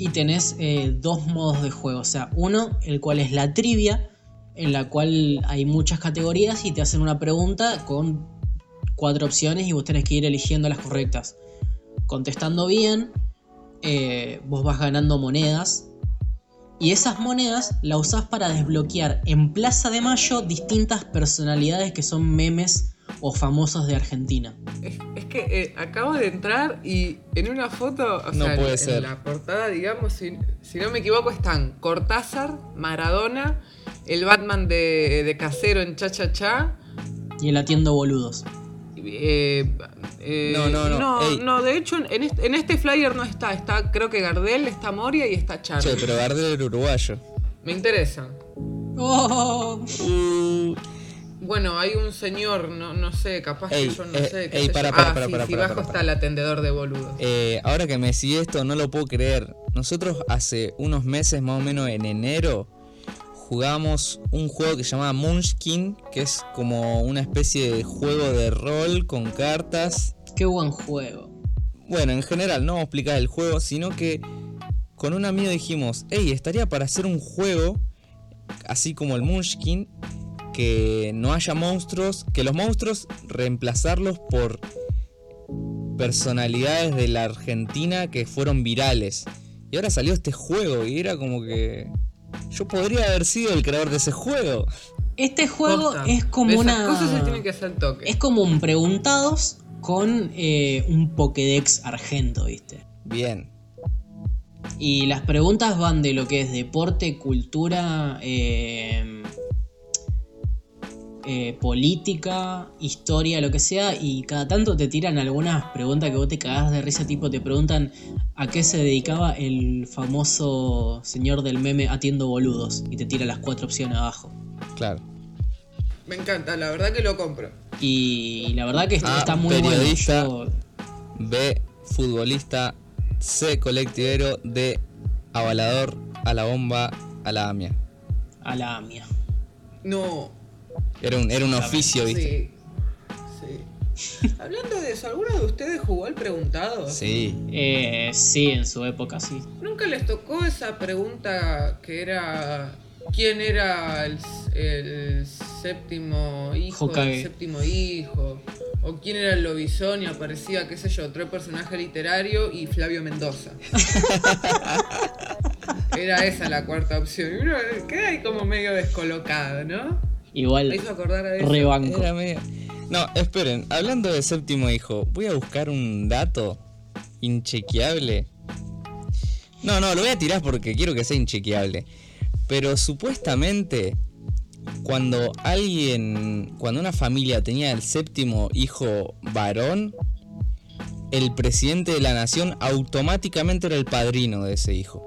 y tenés eh, dos modos de juego. O sea, uno, el cual es la trivia, en la cual hay muchas categorías y te hacen una pregunta con cuatro opciones y vos tenés que ir eligiendo las correctas. Contestando bien, eh, vos vas ganando monedas. Y esas monedas las usás para desbloquear en Plaza de Mayo distintas personalidades que son memes o famosos de Argentina. Es, es que eh, acabo de entrar y en una foto, o No sea, puede en, ser. en la portada, digamos, si, si no me equivoco, están Cortázar, Maradona, el Batman de, de Casero en Cha Cha Cha. Y el atiendo boludos. eh, eh, No, no, no, No, no, de hecho, en este, en este flyer no está. Está, creo que Gardel, está Moria y está Charlie. Che, pero Gardel era uruguayo. Me interesa. Oh, Uh, Bueno, hay un señor, no, no sé, capaz Ey, que yo no eh, sé. qué ey, sé para, para, ah, para, sí, para, sí, para, abajo para, está el atendedor de boludos. eh, ahora que me decís esto, no lo puedo creer. Nosotros hace unos meses, más o menos en enero, jugamos un juego que se llamaba Munchkin, que es como una especie de juego de rol con cartas. qué buen juego. Bueno, en general, no vamos a explicar el juego, sino que con un amigo dijimos, hey, estaría para hacer un juego, así como el Munchkin, que no haya monstruos, que los monstruos reemplazarlos por personalidades de la Argentina que fueron virales. Y ahora salió este juego y era como que yo podría haber sido el creador de ese juego. Este juego es como Esas una. cosas se tienen que hacer toque. Es como un preguntados con eh, un Pokédex argento, ¿viste? Bien. Y las preguntas van de lo que es deporte, cultura, eh, eh, política, historia, lo que sea. Y cada tanto te tiran algunas preguntas que vos te cagás de risa, tipo te preguntan a qué se dedicaba el famoso señor del meme atiendo boludos. Y te tira las cuatro opciones abajo. Claro. Me encanta, la verdad que lo compro. Y la verdad que está, A, está muy periodista. bueno. Yo- B, futbolista. C, colectivero. D, avalador a la bomba a la AMIA. a la AMIA. No. Era un, era un oficio, ¿viste? Sí. Sí. Hablando de eso, ¿alguno de ustedes jugó al preguntado? Sí. Eh, sí, en su época sí. ¿Nunca les tocó esa pregunta que era quién era el, el séptimo hijo Hokage. del séptimo hijo? ¿O quién era el lobizón y aparecía, qué sé yo, otro personaje literario y Flavio Mendoza? era esa la cuarta opción. Y uno queda ahí como medio descolocado, ¿no? Me Igual, hizo acordar a eso. rebanco. Era medio- No, esperen, hablando de séptimo hijo, voy a buscar un dato inchequeable. No, no, lo voy a tirar porque quiero que sea inchequeable. Pero supuestamente, cuando alguien, cuando una familia tenía el séptimo hijo varón, el presidente de la nación automáticamente era el padrino de ese hijo.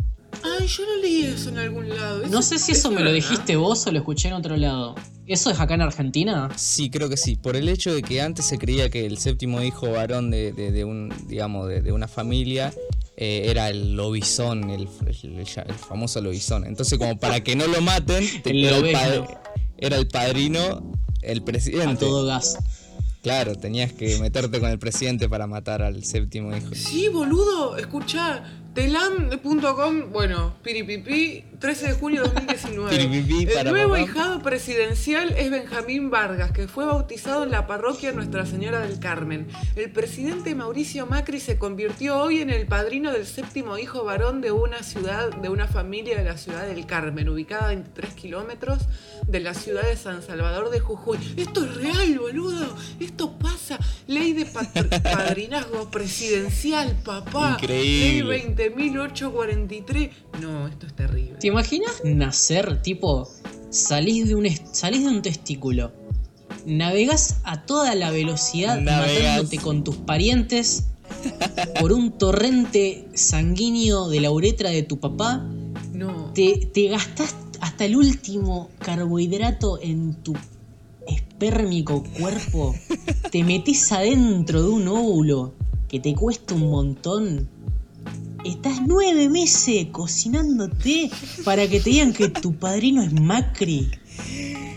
Ay, yo no leí eso en algún lado. No sé si eso me lo dijiste vos o lo escuché en otro lado. ¿Eso es acá en Argentina? Sí, creo que sí. Por el hecho de que antes se creía que el séptimo hijo varón de, de- de un, digamos, de, de una familia eh, era el lobizón, el, el- el- el famoso lobizón. Entonces, como para que no lo maten, El era, el era el padrino, el A presidente. todo gas. Claro, tenías que meterte con el presidente para matar al séptimo hijo. Sí, boludo, escuchá, telam.com, bueno, piripipi, 13 de junio de 2019. Piripipi, El nuevo hijado presidencial es Benjamín Vargas, que fue bautizado en la parroquia Nuestra Señora del Carmen. El presidente Mauricio Macri se convirtió hoy en el padrino del séptimo hijo varón de una ciudad, de una familia de la ciudad del Carmen, ubicada a 23 kilómetros de la ciudad de San Salvador de Jujuy. Esto es real, boludo. Esto pasa. Ley de padrinazgo presidencial, papá. Increíble. Ley 20.843. No, esto es terrible. ¿Te imaginas nacer, tipo, salís de un, est- salís de un testículo, navegás a toda la velocidad Navegás. matándote con tus parientes por un torrente sanguíneo de la uretra de tu papá, No. te, te gastás hasta el último carbohidrato en tu espérmico cuerpo, te metes adentro de un óvulo que te cuesta un montón. Estás nueve meses cocinándote para que te digan que tu padrino es Macri.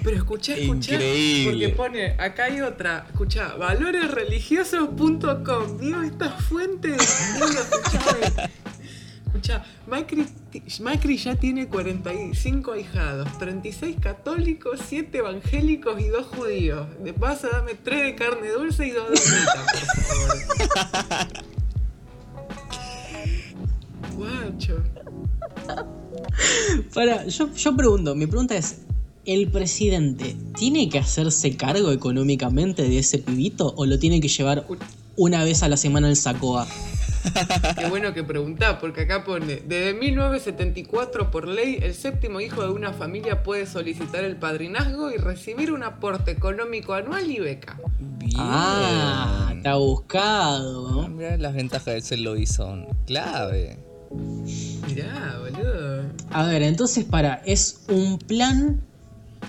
Pero escuchá, escuchá. Increíble. Porque pone, acá hay otra. Escuchá, valoresreligiosos.com. Digo, esta fuente. Digo, escuchá, escuchá, Macri, Macri ya tiene 45 ahijados, 36 católicos, 7 evangélicos y 2 judíos. De paso, dame 3 de carne dulce y 2 de por favor. Guacho. Para, yo, yo pregunto, mi pregunta es, ¿el presidente tiene que hacerse cargo económicamente de ese pibito o lo tiene que llevar una vez a la semana al Sacoa? Qué bueno que preguntás, porque acá pone, desde 1974 por ley, el séptimo hijo de una familia puede solicitar el padrinazgo y recibir un aporte económico anual y beca. Bien. Ah, está buscado. Ah, mirá las ventajas de ser lobizón. Clave. Mirá, boludo. A ver, entonces para, es un plan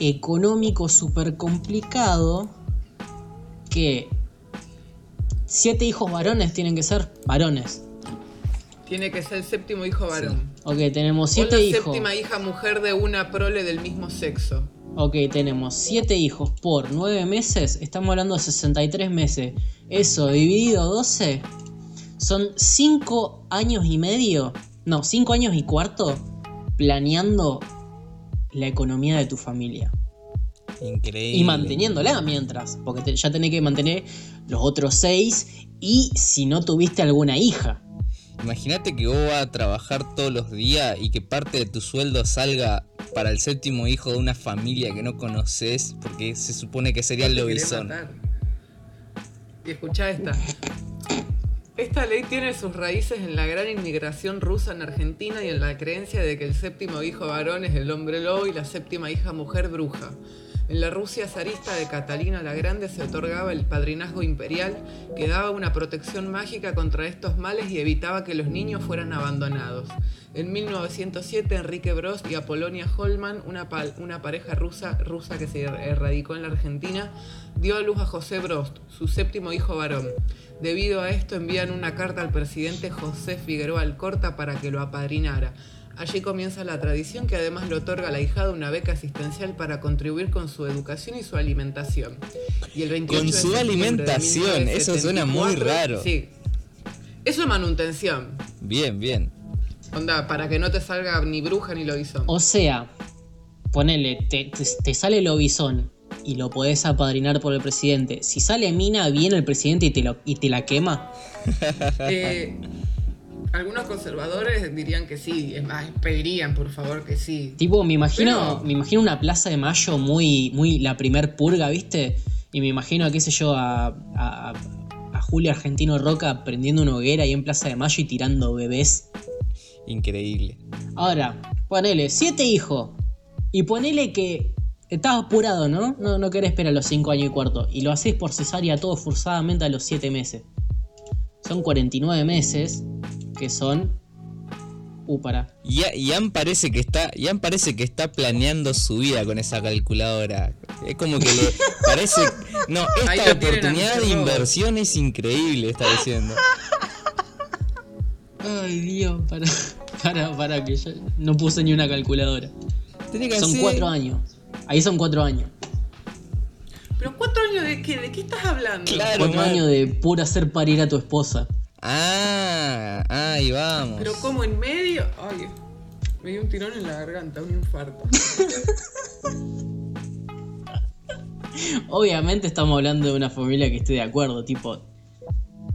económico súper complicado que siete hijos varones tienen que ser varones. Tiene que ser el séptimo hijo varón. Ok, tenemos O siete la hijos. séptima hija mujer de una prole del mismo sexo. Ok, tenemos 7 hijos por 9 meses, estamos hablando de 63 meses. Eso dividido 12 son 5 años y medio, no, 5 años y cuarto planeando la economía de tu familia. Increíble. Y manteniéndola mientras, porque te- ya tenés que mantener los otros 6 y si no tuviste alguna hija. Imagínate que vos vas a trabajar todos los días y que parte de tu sueldo salga para el séptimo hijo de una familia que no conoces, porque se supone que sería el lobizón. Y escuchá esta. Esta ley tiene sus raíces en la gran inmigración rusa en Argentina y en la creencia de que el séptimo hijo varón es el hombre lobo y la séptima hija mujer bruja. En la Rusia zarista de Catalina la Grande se otorgaba el padrinazgo imperial que daba una protección mágica contra estos males y evitaba que los niños fueran abandonados. En 1907 Enrique Brost y Apolonia Holman, una, pa- una pareja rusa, rusa que se er- radicó en la Argentina, dio a luz a José Brost, su séptimo hijo varón. Debido a esto envían una carta al presidente José Figueroa Alcorta para que lo apadrinara. Allí comienza la tradición que además le otorga a la hijada una beca asistencial para contribuir con su educación y su alimentación. Y el 28 Con de su de alimentación, eso suena muy 1974, raro. Sí. Eso es manutención. Bien, bien. Onda, para que no te salga ni bruja ni lobizón. O sea, ponele, te, te- te sale lobizón y lo podés apadrinar por el presidente. Si sale mina, viene el presidente y te, lo, y te la quema. Eh, algunos conservadores dirían que sí, es más, pedirían por favor que sí. Tipo, me imagino, Pero- me imagino una plaza de mayo muy, muy la primer purga, ¿viste? Y me imagino, qué sé yo, a, a, a Julio Argentino Roca prendiendo una hoguera ahí en Plaza de Mayo y tirando bebés. Increíble. Ahora, ponele, siete hijos. Y ponele que estás apurado, ¿no? No, no querés esperar los cinco años y cuarto. Y lo haces por cesárea todo forzadamente a los siete meses. Son 49 meses, que son... Uh, para. Ya- Ian parece que está, Ian parece que está planeando su vida con esa calculadora. Es como que le parece, no, esta oportunidad de inversión es increíble, está diciendo. Ay, Dios, para, para, para, que yo no puse ni una calculadora. Tiene que Son hacer- cuatro años. Ahí son cuatro años. Pero ¿cuántos años de qué? ¿De qué estás hablando? Claro, Cuatro man. años de pura hacer parir a tu esposa. Ah, ahí vamos. Pero como en medio. Ay, me dio un tirón en la garganta, un infarto. Obviamente estamos hablando de una familia que esté de acuerdo, tipo.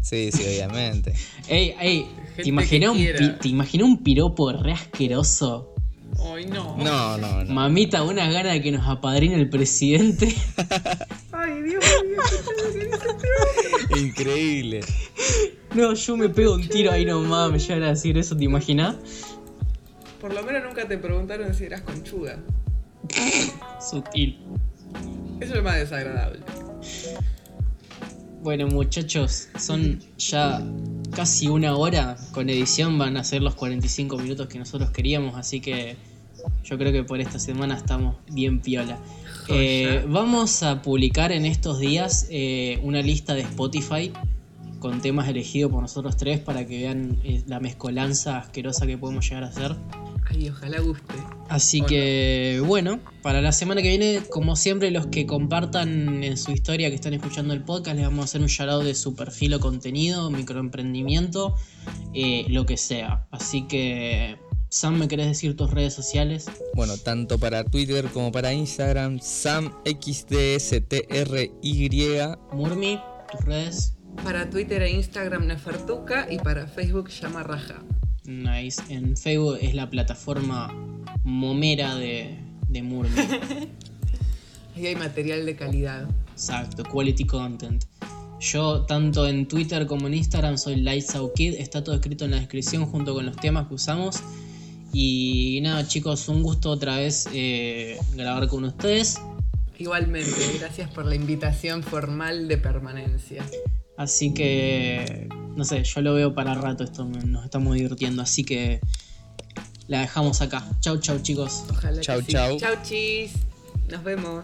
Sí, sí, obviamente. Ey, ey, ¿te imaginas un, pi- ¿te imaginas un piropo re asqueroso? Ay, no. No, no, no. Mamita, unas ganas de que nos apadrine el presidente. Ay, Dios mío, este hombre. Increíble. No, yo me pego un tiro ahí nomás, me llegan a decir eso, ¿te imaginas? Por lo menos nunca te preguntaron si eras conchuda. Sutil. Eso es lo más desagradable. Bueno, muchachos, son ya casi una hora. Con edición van a ser los 45 minutos que nosotros queríamos, así que yo creo que por esta semana estamos bien piola. Eh, vamos a publicar en estos días eh, una lista de Spotify con temas elegidos por nosotros tres para que vean eh, la mezcolanza asquerosa que podemos llegar a hacer. Ay, ojalá guste. Así O que bueno, para la semana que viene, como siempre, los que compartan en su historia que están escuchando el podcast, les vamos a hacer un shout de su perfil o contenido, microemprendimiento, eh, lo que sea. Así que, Sam, ¿me querés decir tus redes sociales? Bueno, tanto para Twitter como para Instagram, SamXDSTRY. Murmi, tus redes. Para Twitter e Instagram Nefertuca y para Facebook llama Raja. Nice. En Facebook es la plataforma momera de, de Murmi. Ahí hay material de calidad. Exacto, quality content. Yo, tanto en Twitter como en Instagram, soy Lights Out Kid. Está todo escrito en la descripción junto con los temas que usamos. Y nada, chicos, un gusto otra vez eh, grabar con ustedes. Igualmente, gracias por la invitación formal de permanencia. Así que, no sé, yo lo veo para rato. Esto nos estamos divirtiendo. Así que la dejamos acá. Chau, chau, chicos. Ojalá Chau, que sí. chau. Chau, chis. Nos vemos.